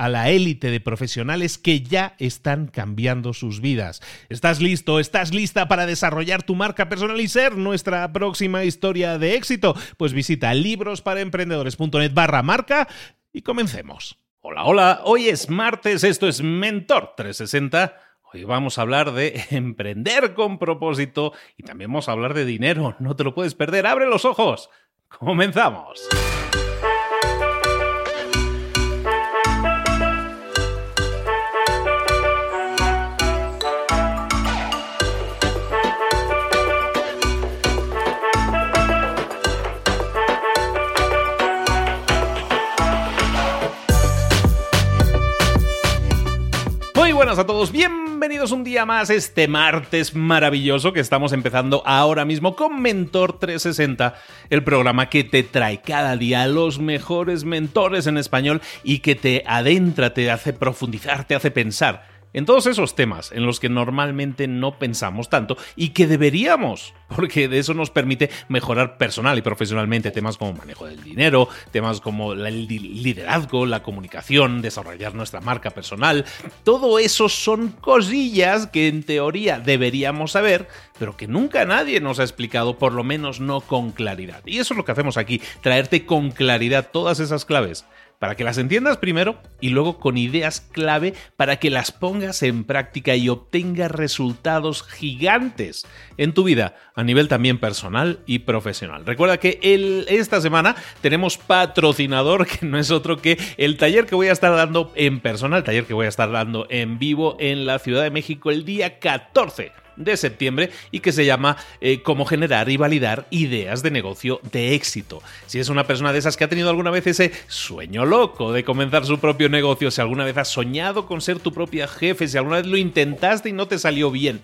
a la élite de profesionales que ya están cambiando sus vidas. ¿Estás listo? ¿Estás lista para desarrollar tu marca personal y ser nuestra próxima historia de éxito? Pues visita librosparaemprendedores.net barra marca y comencemos. Hola, hola, hoy es martes, esto es Mentor 360. Hoy vamos a hablar de emprender con propósito y también vamos a hablar de dinero. No te lo puedes perder, abre los ojos. Comenzamos. Buenas a todos, bienvenidos un día más este martes maravilloso que estamos empezando ahora mismo con Mentor 360, el programa que te trae cada día los mejores mentores en español y que te adentra, te hace profundizar, te hace pensar en todos esos temas en los que normalmente no pensamos tanto y que deberíamos, porque de eso nos permite mejorar personal y profesionalmente temas como manejo del dinero, temas como el liderazgo, la comunicación, desarrollar nuestra marca personal. Todo eso son cosillas que en teoría deberíamos saber, pero que nunca nadie nos ha explicado, por lo menos no con claridad. Y eso es lo que hacemos aquí, traerte con claridad todas esas claves para que las entiendas primero y luego con ideas clave para que las pongas en práctica y obtengas resultados gigantes en tu vida a nivel también personal y profesional. Recuerda que esta semana tenemos patrocinador que no es otro que el taller que voy a estar dando en persona, el taller que voy a estar dando en vivo en la Ciudad de México el día 14 de septiembre y que se llama eh, Cómo generar y validar ideas de negocio de éxito. Si es una persona de esas que ha tenido alguna vez ese sueño loco de comenzar su propio negocio, si alguna vez has soñado con ser tu propia jefe, si alguna vez lo intentaste y no te salió bien,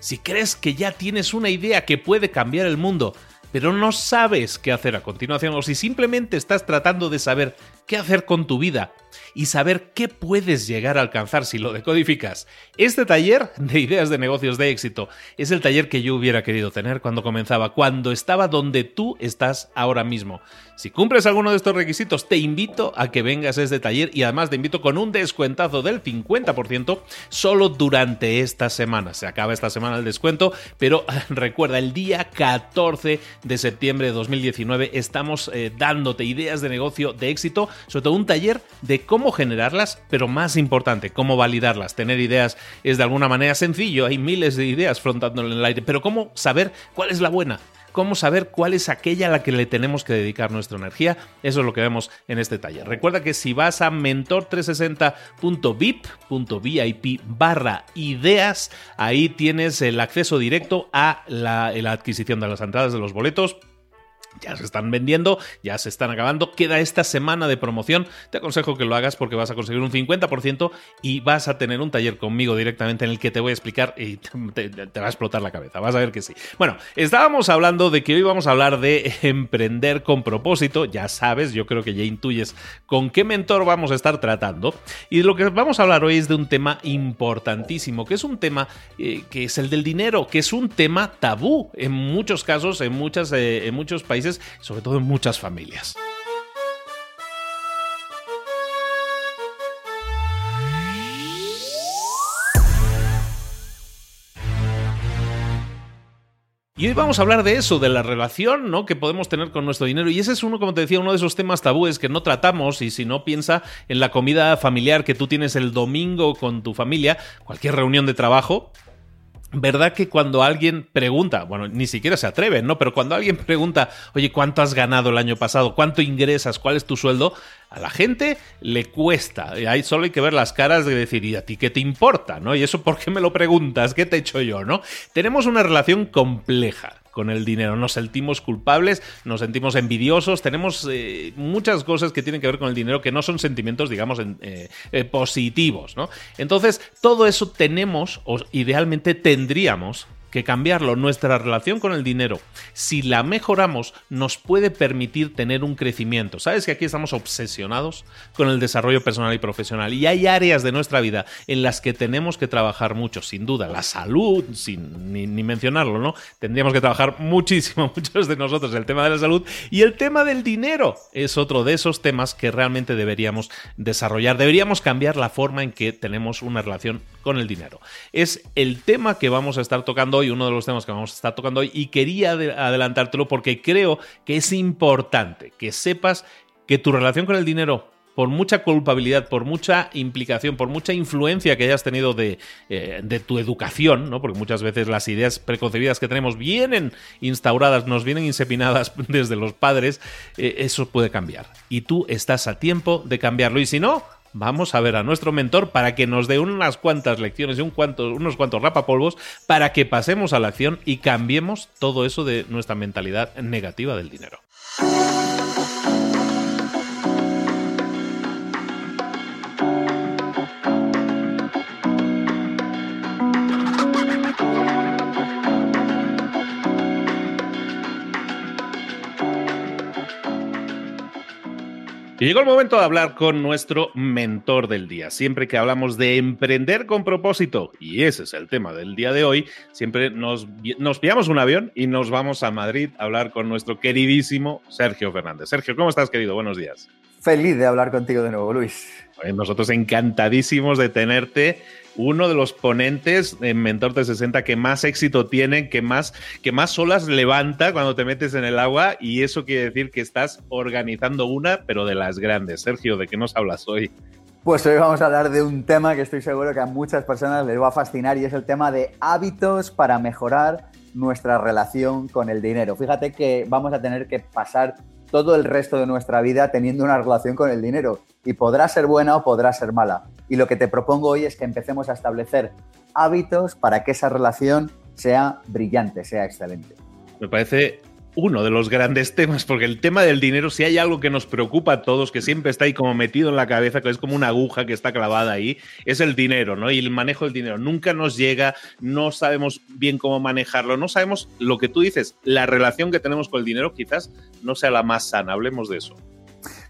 si crees que ya tienes una idea que puede cambiar el mundo, pero no sabes qué hacer a continuación o si simplemente estás tratando de saber qué hacer con tu vida y saber qué puedes llegar a alcanzar si lo decodificas. Este taller de ideas de negocios de éxito es el taller que yo hubiera querido tener cuando comenzaba, cuando estaba donde tú estás ahora mismo. Si cumples alguno de estos requisitos, te invito a que vengas a este taller y además te invito con un descuentazo del 50% solo durante esta semana. Se acaba esta semana el descuento, pero recuerda, el día 14 de septiembre de 2019 estamos eh, dándote ideas de negocio de éxito, sobre todo un taller de cómo generarlas, pero más importante, cómo validarlas. Tener ideas es de alguna manera sencillo, hay miles de ideas flotando en el aire, pero cómo saber cuál es la buena cómo saber cuál es aquella a la que le tenemos que dedicar nuestra energía. Eso es lo que vemos en este taller. Recuerda que si vas a mentor360.vip.vip barra ideas, ahí tienes el acceso directo a la adquisición de las entradas de los boletos ya se están vendiendo, ya se están acabando. Queda esta semana de promoción. Te aconsejo que lo hagas porque vas a conseguir un 50% y vas a tener un taller conmigo directamente en el que te voy a explicar y te, va a explotar la cabeza. Vas a ver que sí. Bueno, estábamos hablando de que hoy vamos a hablar de emprender con propósito. Ya sabes, yo creo que ya intuyes con qué mentor vamos a estar tratando. Y lo que vamos a hablar hoy es de un tema importantísimo, que es un tema eh, que es el del dinero, que es un tema tabú en muchos casos, en, eh, en muchos países sobre todo en muchas familias. Y hoy vamos a hablar de eso, de la relación ¿no? que podemos tener con nuestro dinero. Y ese es uno, como te decía, uno de esos temas tabúes que no tratamos. Y si no, piensa en la comida familiar que tú tienes el domingo con tu familia, cualquier reunión de trabajo, ¿Verdad que cuando alguien pregunta, bueno, ni siquiera se atreven, ¿no? Pero cuando alguien pregunta, oye, ¿cuánto has ganado el año pasado? ¿Cuánto ingresas? ¿Cuál es tu sueldo? A la gente le cuesta. Ahí solo hay que ver las caras de decir, ¿y a ti qué te importa? ¿No? ¿Y eso por qué me lo preguntas? ¿Qué te he hecho yo? ¿No? Tenemos una relación compleja con el dinero. Nos sentimos culpables, nos sentimos envidiosos, tenemos eh, muchas cosas que tienen que ver con el dinero que no son sentimientos, digamos, eh, eh, positivos, ¿no? Entonces, todo eso tenemos, o idealmente tendríamos que cambiarlo. Nuestra relación con el dinero, si la mejoramos, nos puede permitir tener un crecimiento. Sabes que aquí estamos obsesionados con el desarrollo personal y profesional y hay áreas de nuestra vida en las que tenemos que trabajar mucho, sin duda. La salud, sin ni, mencionarlo, ¿no? Tendríamos que trabajar muchísimo, muchos de nosotros, el tema de la salud y el tema del dinero es otro de esos temas que realmente deberíamos desarrollar. Deberíamos cambiar la forma en que tenemos una relación con el dinero. Es el tema que vamos a estar tocando uno de los temas que vamos a estar tocando hoy, y quería adelantártelo porque creo que es importante que sepas que tu relación con el dinero por mucha culpabilidad, por mucha implicación, por mucha influencia que hayas tenido de, eh, de, tu educación, ¿no? porque muchas veces las ideas preconcebidas que tenemos vienen instauradas, nos vienen insepinadas desde los padres, eh, eso puede cambiar. Y tú estás a tiempo de cambiarlo. Y si no, vamos a ver a nuestro mentor para que nos dé unas cuantas lecciones y un unos cuantos rapapolvos para que pasemos a la acción y cambiemos todo eso de nuestra mentalidad negativa del dinero. Y llegó el momento de hablar con nuestro mentor del día. Siempre que hablamos de emprender con propósito, y ese es el tema del día de hoy, siempre nos, nos pillamos un avión y nos vamos a Madrid a hablar con nuestro queridísimo Sergio Fernández. Sergio, ¿cómo estás, querido? Buenos días. Feliz de hablar contigo de nuevo, Luis. Nosotros encantadísimos de tenerte uno de los ponentes en Mentor 360 que más éxito tienen, que más, que más olas levanta cuando te metes en el agua y eso quiere decir que estás organizando una, pero de las grandes. Sergio, ¿de qué nos hablas hoy? Pues hoy vamos a hablar de un tema que estoy seguro que a muchas personas les va a fascinar y es el tema de hábitos para mejorar nuestra relación con el dinero. Fíjate que vamos a tener que pasar todo el resto de nuestra vida teniendo una relación con el dinero y podrá ser buena o podrá ser mala. Y lo que te propongo hoy es que empecemos a establecer hábitos para que esa relación sea brillante, sea excelente. Me parece uno de los grandes temas, porque el tema del dinero, si hay algo que nos preocupa a todos, que siempre está ahí como metido en la cabeza, que es como una aguja que está clavada ahí, es el dinero, ¿no? Y el manejo del dinero. Nunca nos llega, no sabemos bien cómo manejarlo, no sabemos lo que tú dices, la relación que tenemos con el dinero quizás no sea la más sana. Hablemos de eso.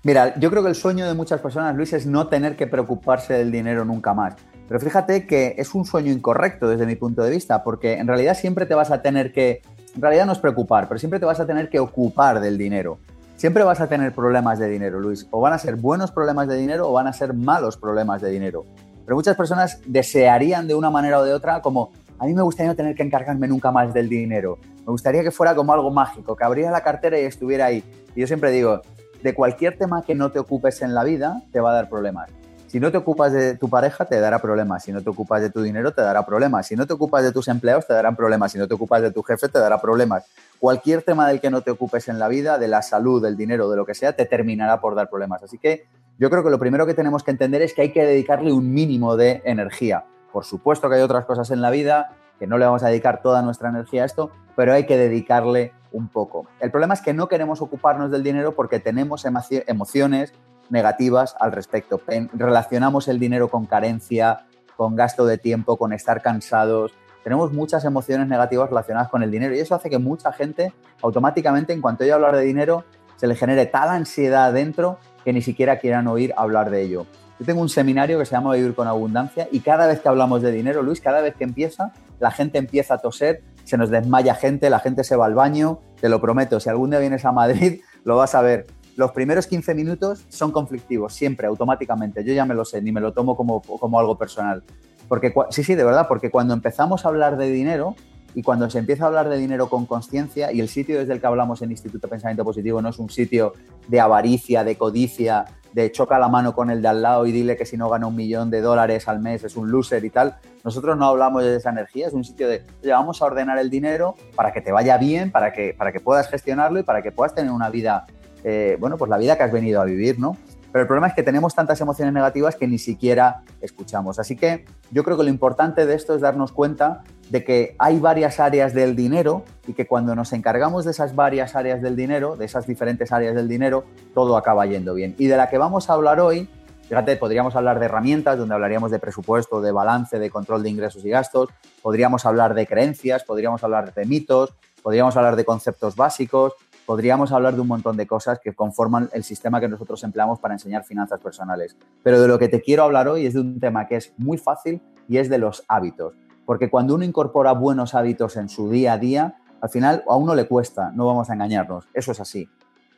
Mira, yo creo que el sueño de muchas personas, Luis, es no tener que preocuparse del dinero nunca más. Pero fíjate que es un sueño incorrecto desde mi punto de vista, porque en realidad siempre te vas a tener que en realidad no es preocupar, pero siempre te vas a tener que ocupar del dinero. Siempre vas a tener problemas de dinero, Luis. O van a ser buenos problemas de dinero o van a ser malos problemas de dinero. Pero muchas personas desearían de una manera o de otra como, a mí me gustaría no tener que encargarme nunca más del dinero. Me gustaría que fuera como algo mágico, que abriera la cartera y estuviera ahí. Y yo siempre digo, de cualquier tema que no te ocupes en la vida, te va a dar problemas. Si no te ocupas de tu pareja, te dará problemas. Si no te ocupas de tu dinero, te dará problemas. Si no te ocupas de tus empleados, te darán problemas. Si no te ocupas de tu jefe, te dará problemas. Cualquier tema del que no te ocupes en la vida, de la salud, del dinero, de lo que sea, te terminará por dar problemas. Así que yo creo que lo primero que tenemos que entender es que hay que dedicarle un mínimo de energía. Por supuesto que hay otras cosas en la vida que no le vamos a dedicar toda nuestra energía a esto, pero hay que dedicarle un poco. El problema es que no queremos ocuparnos del dinero porque tenemos emociones negativas al respecto. Relacionamos el dinero con carencia, con gasto de tiempo, con estar cansados. Tenemos muchas emociones negativas relacionadas con el dinero y eso hace que mucha gente automáticamente, en cuanto oye hablar de dinero, se le genere tal ansiedad dentro que ni siquiera quieran oír hablar de ello. Yo tengo un seminario que se llama Vivir con Abundancia y cada vez que hablamos de dinero, Luis, cada vez que empieza, la gente empieza a toser, se nos desmaya gente, la gente se va al baño, te lo prometo, si algún día vienes a Madrid, lo vas a ver. Los primeros 15 minutos son conflictivos, siempre, automáticamente. Yo ya me lo sé, ni me lo tomo como, como algo personal. Porque, sí, sí, de verdad, porque cuando empezamos a hablar de dinero, y cuando se empieza a hablar de dinero con conciencia, y el sitio desde el que hablamos en Instituto de Pensamiento Positivo no es un sitio de avaricia, de codicia, de choca la mano con el de al lado y dile que si no gana un millón de dólares al mes es un loser y tal. Nosotros no hablamos de esa energía, es un sitio de, oye, vamos a ordenar el dinero para que te vaya bien, para que, para que puedas gestionarlo y para que puedas tener una vida, eh, bueno, pues la vida que has venido a vivir, ¿no? Pero el problema es que tenemos tantas emociones negativas que ni siquiera escuchamos. Así que yo creo que lo importante de esto es darnos cuenta de que hay varias áreas del dinero y que cuando nos encargamos de esas varias áreas del dinero, de esas diferentes áreas del dinero, todo acaba yendo bien. Y de la que vamos a hablar hoy, fíjate, podríamos hablar de herramientas, donde hablaríamos de presupuesto, de balance, de control de ingresos y gastos, podríamos hablar de creencias, podríamos hablar de mitos, podríamos hablar de conceptos básicos, podríamos hablar de un montón de cosas que conforman el sistema que nosotros empleamos para enseñar finanzas personales. Pero de lo que te quiero hablar hoy es de un tema que es muy fácil y es de los hábitos. Porque cuando uno incorpora buenos hábitos en su día a día, al final a uno le cuesta, no vamos a engañarnos, eso es así.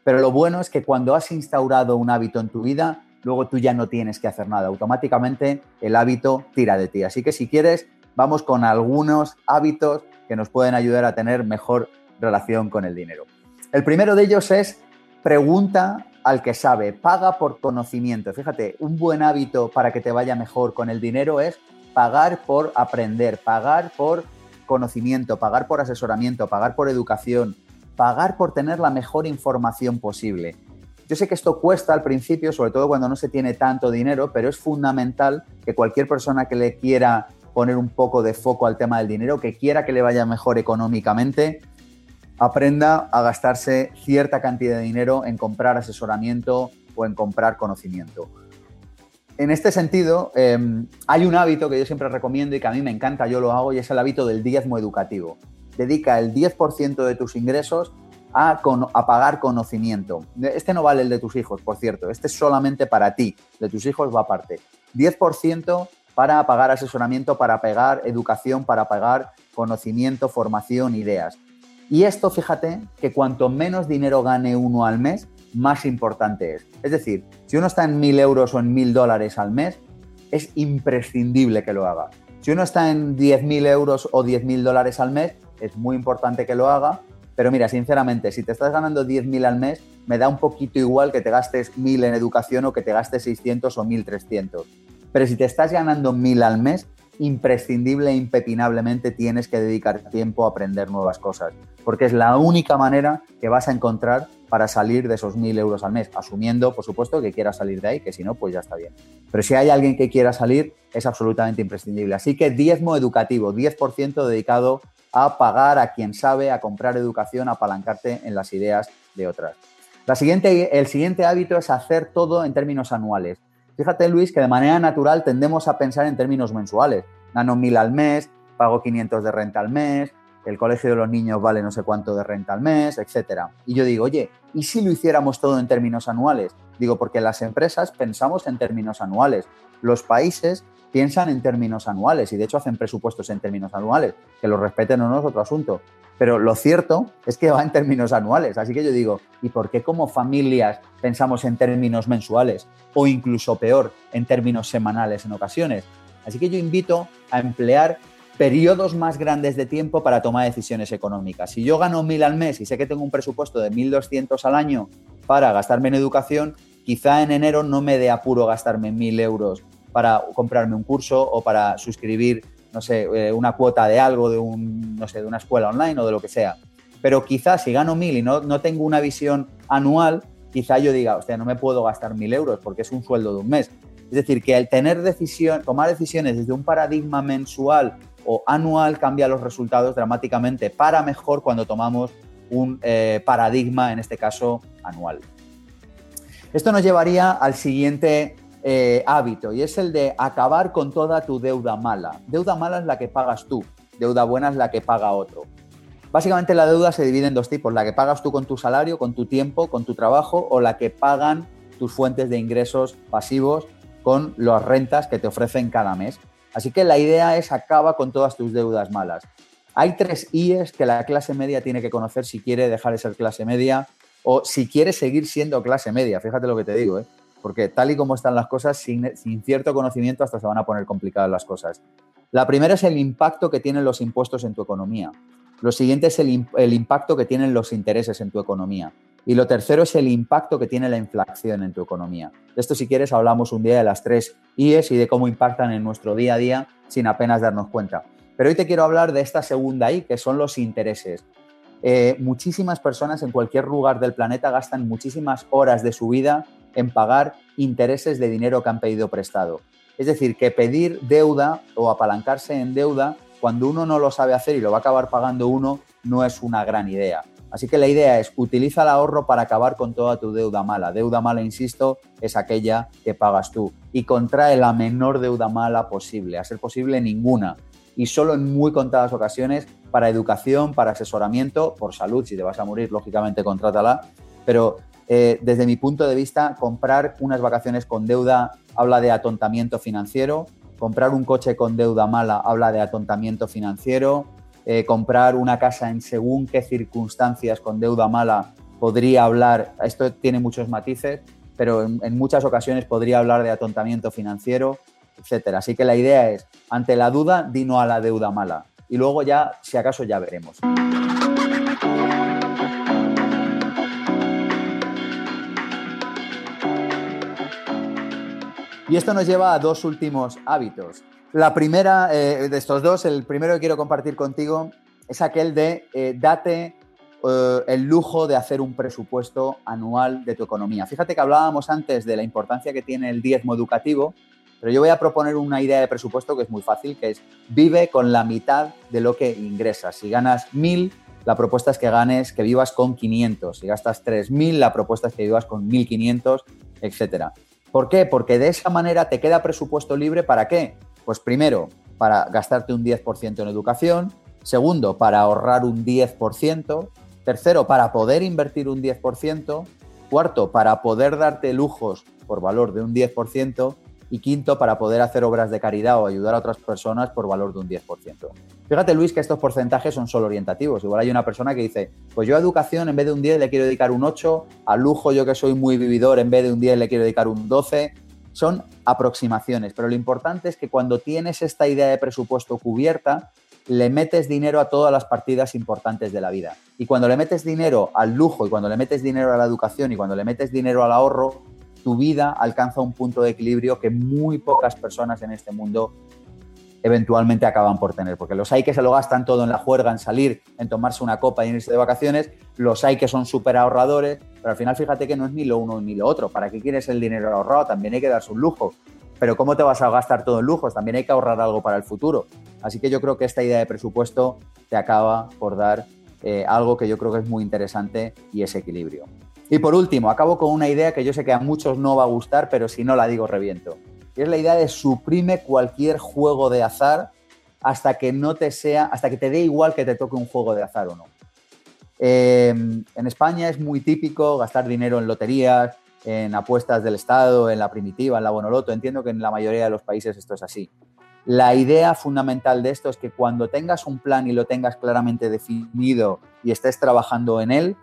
Pero lo bueno es que cuando has instaurado un hábito en tu vida, luego tú ya no tienes que hacer nada, automáticamente el hábito tira de ti. Así que si quieres, vamos con algunos hábitos que nos pueden ayudar a tener mejor relación con el dinero. El primero de ellos es pregunta al que sabe, paga por conocimiento. Fíjate, un buen hábito para que te vaya mejor con el dinero es pagar por aprender, pagar por conocimiento, pagar por asesoramiento, pagar por educación, pagar por tener la mejor información posible. Yo sé que esto cuesta al principio, sobre todo cuando no se tiene tanto dinero, pero es fundamental que cualquier persona que le quiera poner un poco de foco al tema del dinero, que quiera que le vaya mejor económicamente, aprenda a gastarse cierta cantidad de dinero en comprar asesoramiento o en comprar conocimiento. En este sentido, em, hay un hábito que yo siempre recomiendo y que a mí me encanta, yo lo hago, y es el hábito del diezmo educativo. Dedica el 10% de tus ingresos a, a, pagar conocimiento. Este no vale el de tus hijos, por cierto, este es solamente para ti, de tus hijos va aparte. 10% para pagar asesoramiento, para pagar educación, para pagar conocimiento, formación, ideas. Y esto, fíjate, que cuanto menos dinero gane uno al mes, más importante es. Es decir, si uno está en mil euros o en mil dólares al mes, es imprescindible que lo haga. Si uno está en 10.000 euros o 10.000 dólares al mes, es muy importante que lo haga. Pero mira, sinceramente, si te estás ganando 10.000 al mes, me da un poquito igual que te gastes 1.000 en educación o que te gastes 600 o 1.300. Pero si te estás ganando 1.000 al mes, imprescindible e impepinablemente tienes que dedicar tiempo a aprender nuevas cosas, porque es la única manera que vas a encontrar para salir de esos mil euros al mes, asumiendo, por supuesto, que quiera salir de ahí, que si no, pues ya está bien. Pero si hay alguien que quiera salir, es absolutamente imprescindible. Así que diezmo educativo, 10% dedicado a pagar a quien sabe, a comprar educación, a apalancarte en las ideas de otras. La siguiente, el siguiente hábito es hacer todo en términos anuales. Fíjate, Luis, que de manera natural tendemos a pensar en términos mensuales. Gano mil al mes, pago 500 de renta al mes, el colegio de los niños vale no sé cuánto de renta al mes, etc. Y yo digo, oye, ¿y si lo hiciéramos todo en términos anuales? Digo, porque las empresas pensamos en términos anuales. Los países piensan en términos anuales y de hecho hacen presupuestos en términos anuales. Que los respeten o no es otro asunto. Pero lo cierto es que va en términos anuales. Así que yo digo, ¿y por qué como familias pensamos en términos mensuales o incluso peor, en términos semanales en ocasiones? Así que yo invito a emplear periodos más grandes de tiempo para tomar decisiones económicas. Si yo gano mil al mes y sé que tengo un presupuesto de 1.200 al año para gastarme en educación, quizá en enero no me dé apuro gastarme mil euros para comprarme un curso o para suscribir no sé, eh, una cuota de algo, de, un, no sé, de una escuela online o de lo que sea. Pero quizás si gano mil y no, no tengo una visión anual, quizá yo diga, hostia, no me puedo gastar mil euros porque es un sueldo de un mes. Es decir, que al tener decisión, tomar decisiones desde un paradigma mensual o anual cambia los resultados dramáticamente para mejor cuando tomamos un eh, paradigma, en este caso, anual. Esto nos llevaría al siguiente eh, hábito y es el de acabar con toda tu deuda mala. Deuda mala es la que pagas tú, deuda buena es la que paga otro. Básicamente la deuda se divide en dos tipos, la que pagas tú con tu salario, con tu tiempo, con tu trabajo o la que pagan tus fuentes de ingresos pasivos con las rentas que te ofrecen cada mes. Así que la idea es acaba con todas tus deudas malas. Hay tres IES que la clase media tiene que conocer si quiere dejar de ser clase media o si quiere seguir siendo clase media. Fíjate lo que te digo, ¿eh? porque tal y como están las cosas, sin, cierto conocimiento hasta se van a poner complicadas las cosas. La primera es el impacto que tienen los impuestos en tu economía. Lo siguiente es el impacto que tienen los intereses en tu economía. Y lo tercero es el impacto que tiene la inflación en tu economía. De esto, si quieres, hablamos un día de las tres IES y de cómo impactan en nuestro día a día sin apenas darnos cuenta. Pero hoy te quiero hablar de esta segunda I, que son los intereses. Eh, muchísimas personas en cualquier lugar del planeta gastan muchísimas horas de su vida en pagar intereses de dinero que han pedido prestado. Es decir, que pedir deuda o apalancarse en deuda cuando uno no lo sabe hacer y lo va a acabar pagando uno no es una gran idea. Así que la idea es utiliza el ahorro para acabar con toda tu deuda mala. Deuda mala, insisto, es aquella que pagas tú. Y contrae la menor deuda mala posible, a ser posible ninguna. Y solo en muy contadas ocasiones para educación, para asesoramiento, por salud, si te vas a morir, lógicamente contrátala. Pero eh, desde mi punto de vista, comprar unas vacaciones con deuda habla de atontamiento financiero, comprar un coche con deuda mala habla de atontamiento financiero, eh, comprar una casa en según qué circunstancias con deuda mala podría hablar, esto tiene muchos matices, pero en, muchas ocasiones podría hablar de atontamiento financiero, etcétera. Así que la idea es, ante la duda, dino a la deuda mala. Y luego ya, si acaso, ya veremos. Y esto nos lleva a dos últimos hábitos. La primera eh, de estos dos, el primero que quiero compartir contigo es aquel de eh, date eh, el lujo de hacer un presupuesto anual de tu economía. Fíjate que hablábamos antes de la importancia que tiene el diezmo educativo, pero yo voy a proponer una idea de presupuesto que es muy fácil, que es vive con la mitad de lo que ingresas. Si ganas mil, la propuesta es que ganes, que vivas con 500. Si gastas 3.000, la propuesta es que vivas con 1.500, etcétera. ¿Por qué? Porque de esa manera te queda presupuesto libre para qué? Pues primero, para gastarte un 10% en educación, segundo, para ahorrar un 10%, tercero, para poder invertir un 10%, cuarto, para poder darte lujos por valor de un 10%, y quinto, para poder hacer obras de caridad o ayudar a otras personas por valor de un 10%. Fíjate, Luis, que estos porcentajes son solo orientativos. Igual hay una persona que dice, pues yo a educación en vez de un 10 le quiero dedicar un 8, a lujo yo que soy muy vividor en vez de un 10 le quiero dedicar un 12, son aproximaciones, pero lo importante es que cuando tienes esta idea de presupuesto cubierta, le metes dinero a todas las partidas importantes de la vida. Y cuando le metes dinero al lujo y cuando le metes dinero a la educación y cuando le metes dinero al ahorro, tu vida alcanza un punto de equilibrio que muy pocas personas en este mundo eventualmente acaban por tener, porque los hay que se lo gastan todo en la juerga, en salir, en tomarse una copa y irse de vacaciones, los hay que son súper ahorradores, pero al final fíjate que no es ni lo uno ni lo otro, ¿para qué quieres el dinero ahorrado? También hay que darse un lujo, pero ¿cómo te vas a gastar todo en lujos? También hay que ahorrar algo para el futuro. Así que yo creo que esta idea de presupuesto te acaba por dar eh, algo que yo creo que es muy interesante y es equilibrio. Y por último, acabo con una idea que yo sé que a muchos no va a gustar, pero si no la digo reviento es la idea de suprime cualquier juego de azar hasta que no te sea, hasta que te dé igual que te toque un juego de azar o no. Em, en España es muy típico gastar dinero en loterías, en apuestas del Estado, en la primitiva, en la Bonoloto. Entiendo que en la mayoría de los países esto es así. La idea fundamental de esto es que cuando tengas un plan y lo tengas claramente definido y estés trabajando en él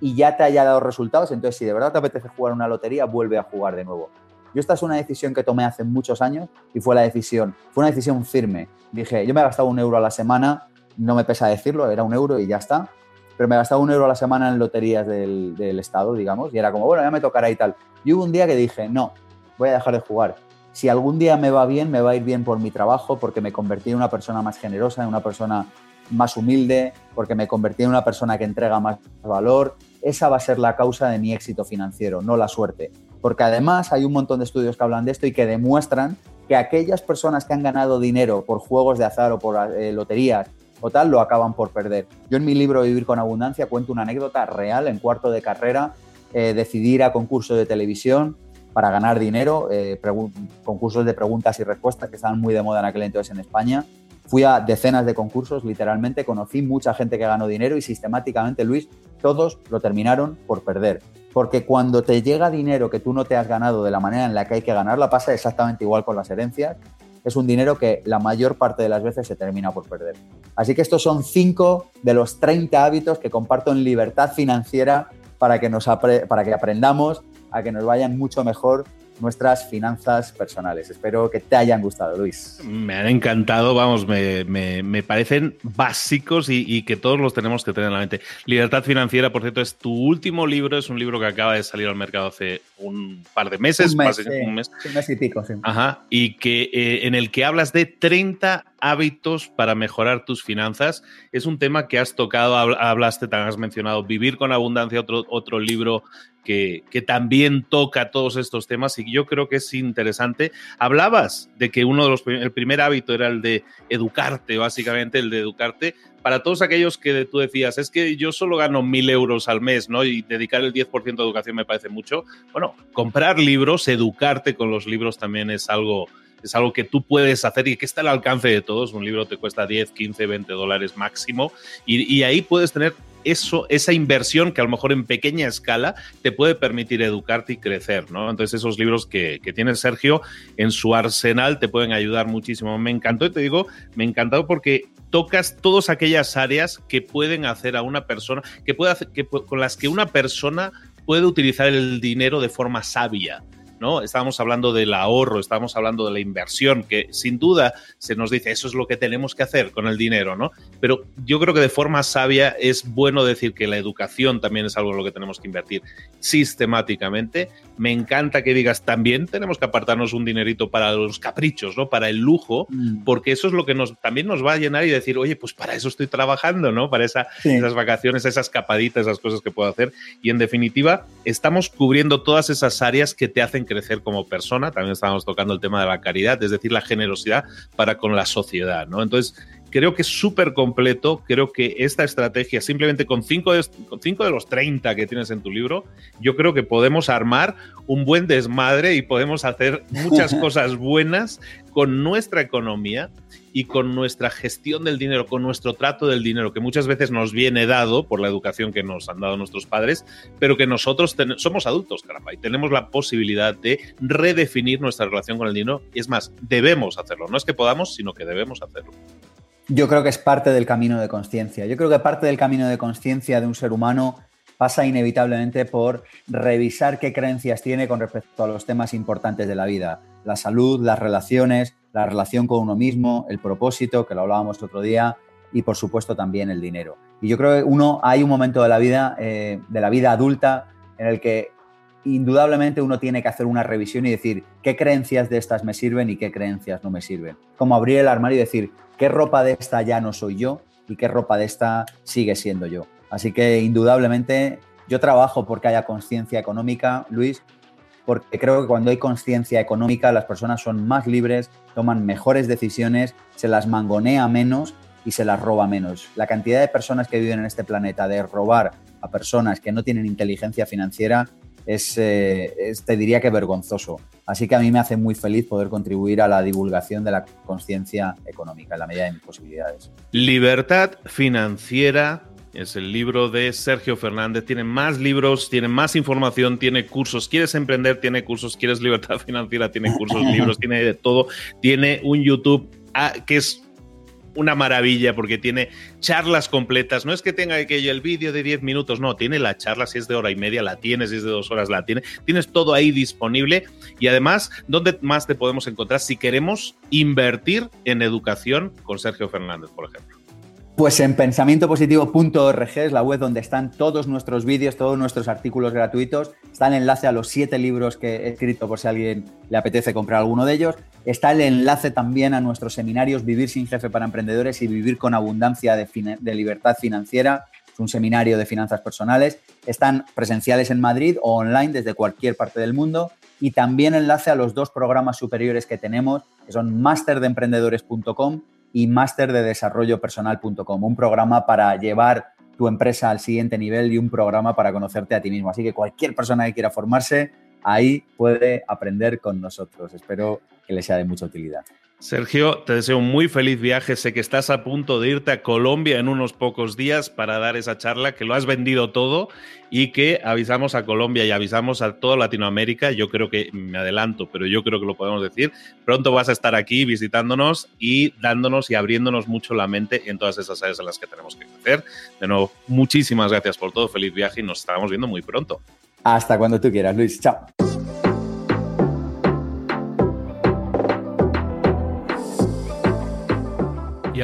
y ya te haya dado resultados, entonces si de verdad te apetece jugar una lotería, vuelve a jugar de nuevo. Yo esta es una decisión que tomé hace muchos años y fue la decisión, fue una decisión firme. Dije, yo me he gastado un euro a la semana, no me pesa decirlo, era un euro y ya está, pero me he gastado un euro a la semana en loterías del, Estado, digamos, y era como, bueno, ya me tocará y tal. Y hubo un día que dije, no, voy a dejar de jugar. Si algún día me va bien, me va a ir bien por mi trabajo, porque me convertí en una persona más generosa, en una persona más humilde, porque me convertí en una persona que entrega más valor. Esa va a ser la causa de mi éxito financiero, no la suerte porque además hay un montón de estudios que hablan de esto y que demuestran que aquellas personas que han ganado dinero por juegos de azar o por eh, loterías o tal, lo acaban por perder. Yo en mi libro Vivir con Abundancia cuento una anécdota real en cuarto de carrera, eh, decidí ir a concurso de televisión para ganar dinero, eh, concursos de preguntas y respuestas que estaban muy de moda en aquel entonces en España. Fui a decenas de concursos, literalmente, conocí mucha gente que ganó dinero y sistemáticamente, Luis, todos lo terminaron por perder. Porque cuando te llega dinero que tú no te has ganado de la manera en la que hay que ganarla, pasa exactamente igual con las herencias. Es un dinero que la mayor parte de las veces se termina por perder. Así que estos son cinco de los 30 hábitos que comparto en libertad financiera para que, nos para que aprendamos a que nos vayan mucho mejor nuestras finanzas personales. Espero que te hayan gustado, Luis. Me han encantado, vamos, me, parecen básicos y, que todos los tenemos que tener en la mente. Libertad financiera, por cierto, es tu último libro, es un libro que acaba de salir al mercado hace un par de meses, un mes, un mes. Un mes y pico, sí. Ajá, y que eh, en el que hablas de 30 hábitos para mejorar tus finanzas. Es un tema que has tocado, hablaste, te has mencionado, Vivir con Abundancia, otro, otro libro que, también toca todos estos temas y yo creo que es interesante. Hablabas de que uno de los, el primer hábito era el de educarte, básicamente el de educarte. Para todos aquellos que tú decías, es que yo solo gano mil euros al mes, ¿no? Y dedicar el 10% de educación me parece mucho. Bueno, comprar libros, educarte con los libros también es algo, es algo que tú puedes hacer y que está al alcance de todos. Un libro te cuesta 10, 15, 20 dólares máximo y ahí puedes tener eso, esa inversión que a lo mejor en pequeña escala te puede permitir educarte y crecer, ¿no? Entonces esos libros que, que tiene Sergio en su arsenal te pueden ayudar muchísimo. Me encantó y te digo, me ha encantado porque tocas todas aquellas áreas que pueden hacer a una persona, que puede hacer, que, con las que una persona puede utilizar el dinero de forma sabia. ¿No? Estábamos hablando del ahorro, estábamos hablando de la inversión, que sin duda se nos dice eso es lo que tenemos que hacer con el dinero, ¿no? Pero yo creo que de forma sabia es bueno decir que la educación también es algo en lo que tenemos que invertir sistemáticamente. Me encanta que digas también tenemos que apartarnos un dinerito para los caprichos, ¿no? Para el lujo, mm. porque eso es lo que nos, también nos va a llenar y decir, oye, pues para eso estoy trabajando, ¿no? Para esas vacaciones, esas escapaditas, esas cosas que puedo hacer. Y en definitiva, estamos cubriendo todas esas áreas que te hacen crecer como persona. También estamos tocando el tema de la caridad, es decir, la generosidad para con la sociedad, ¿no? Entonces, creo que es súper completo. Creo que esta estrategia, simplemente con cinco, de, con cinco de los 30 que tienes en tu libro, yo creo que podemos armar un buen desmadre y podemos hacer muchas cosas buenas con nuestra economía y con nuestra gestión del dinero, con nuestro trato del dinero, que muchas veces nos viene dado por la educación que nos han dado nuestros padres, pero que nosotros somos adultos, caramba, y tenemos la posibilidad de redefinir nuestra relación con el dinero. Y es más, debemos hacerlo. No es que podamos, sino que debemos hacerlo. Yo creo que es parte del camino de conciencia. Yo creo que parte del camino de conciencia de un ser humano pasa inevitablemente por revisar qué creencias tiene con respecto a los temas importantes de la vida. La salud, las relaciones, la relación con uno mismo, el propósito, que lo hablábamos otro día, y por supuesto también el dinero. Y yo creo que uno, hay un momento de la vida, eh, de la vida adulta, en el que indudablemente uno tiene que hacer una revisión y decir qué creencias de estas me sirven y qué creencias no me sirven. Como abrir el armario y decir qué ropa de esta ya no soy yo y qué ropa de esta sigue siendo yo. Así que indudablemente yo trabajo porque haya conciencia económica, Luis, porque creo que cuando hay conciencia económica las personas son más libres, toman mejores decisiones, se las mangonea menos y se las roba menos. La cantidad de personas que viven en este planeta de robar a personas que no tienen inteligencia financiera es, eh, te diría que vergonzoso. Así que a mí me hace muy feliz poder contribuir a la divulgación de la conciencia económica en la medida de mis posibilidades. Libertad financiera es el libro de Sergio Fernández. Tiene más libros, tiene más información, tiene cursos. ¿Quieres emprender? Tiene cursos. ¿Quieres libertad financiera? Tiene cursos, libros, tiene de todo. Tiene un YouTube ah, que es una maravilla porque tiene charlas completas. No es que tenga aquello el vídeo de 10 minutos, no, tiene la charla, si es de hora y media, la tienes, si es de dos horas, la tienes. Tienes todo ahí disponible y además, ¿dónde más te podemos encontrar si queremos invertir en educación con Sergio Fernández, por ejemplo? Pues en pensamientopositivo.org es la web donde están todos nuestros vídeos, todos nuestros artículos gratuitos. Está el enlace a los siete libros que he escrito por si a alguien le apetece comprar alguno de ellos. Está el enlace también a nuestros seminarios Vivir sin jefe para emprendedores y Vivir con abundancia de, libertad financiera. Es un seminario de finanzas personales. Están presenciales en Madrid o online desde cualquier parte del mundo. Y también enlace a los dos programas superiores que tenemos, que son masterdeemprendedores.com y masterdedesarrollopersonal.com, un programa para llevar tu empresa al siguiente nivel y un programa para conocerte a ti mismo. Así que cualquier persona que quiera formarse, ahí puede aprender con nosotros. Espero que le sea de mucha utilidad. Sergio, te deseo un muy feliz viaje. Sé que estás a punto de irte a Colombia en unos pocos días para dar esa charla, que lo has vendido todo y que avisamos a Colombia y avisamos a toda Latinoamérica. Yo creo que me adelanto, pero yo creo que lo podemos decir. Pronto vas a estar aquí visitándonos y dándonos y abriéndonos mucho la mente en todas esas áreas en las que tenemos que crecer. De nuevo, muchísimas gracias por todo. Feliz viaje y nos estaremos viendo muy pronto. Hasta cuando tú quieras, Luis. Chao.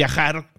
viajar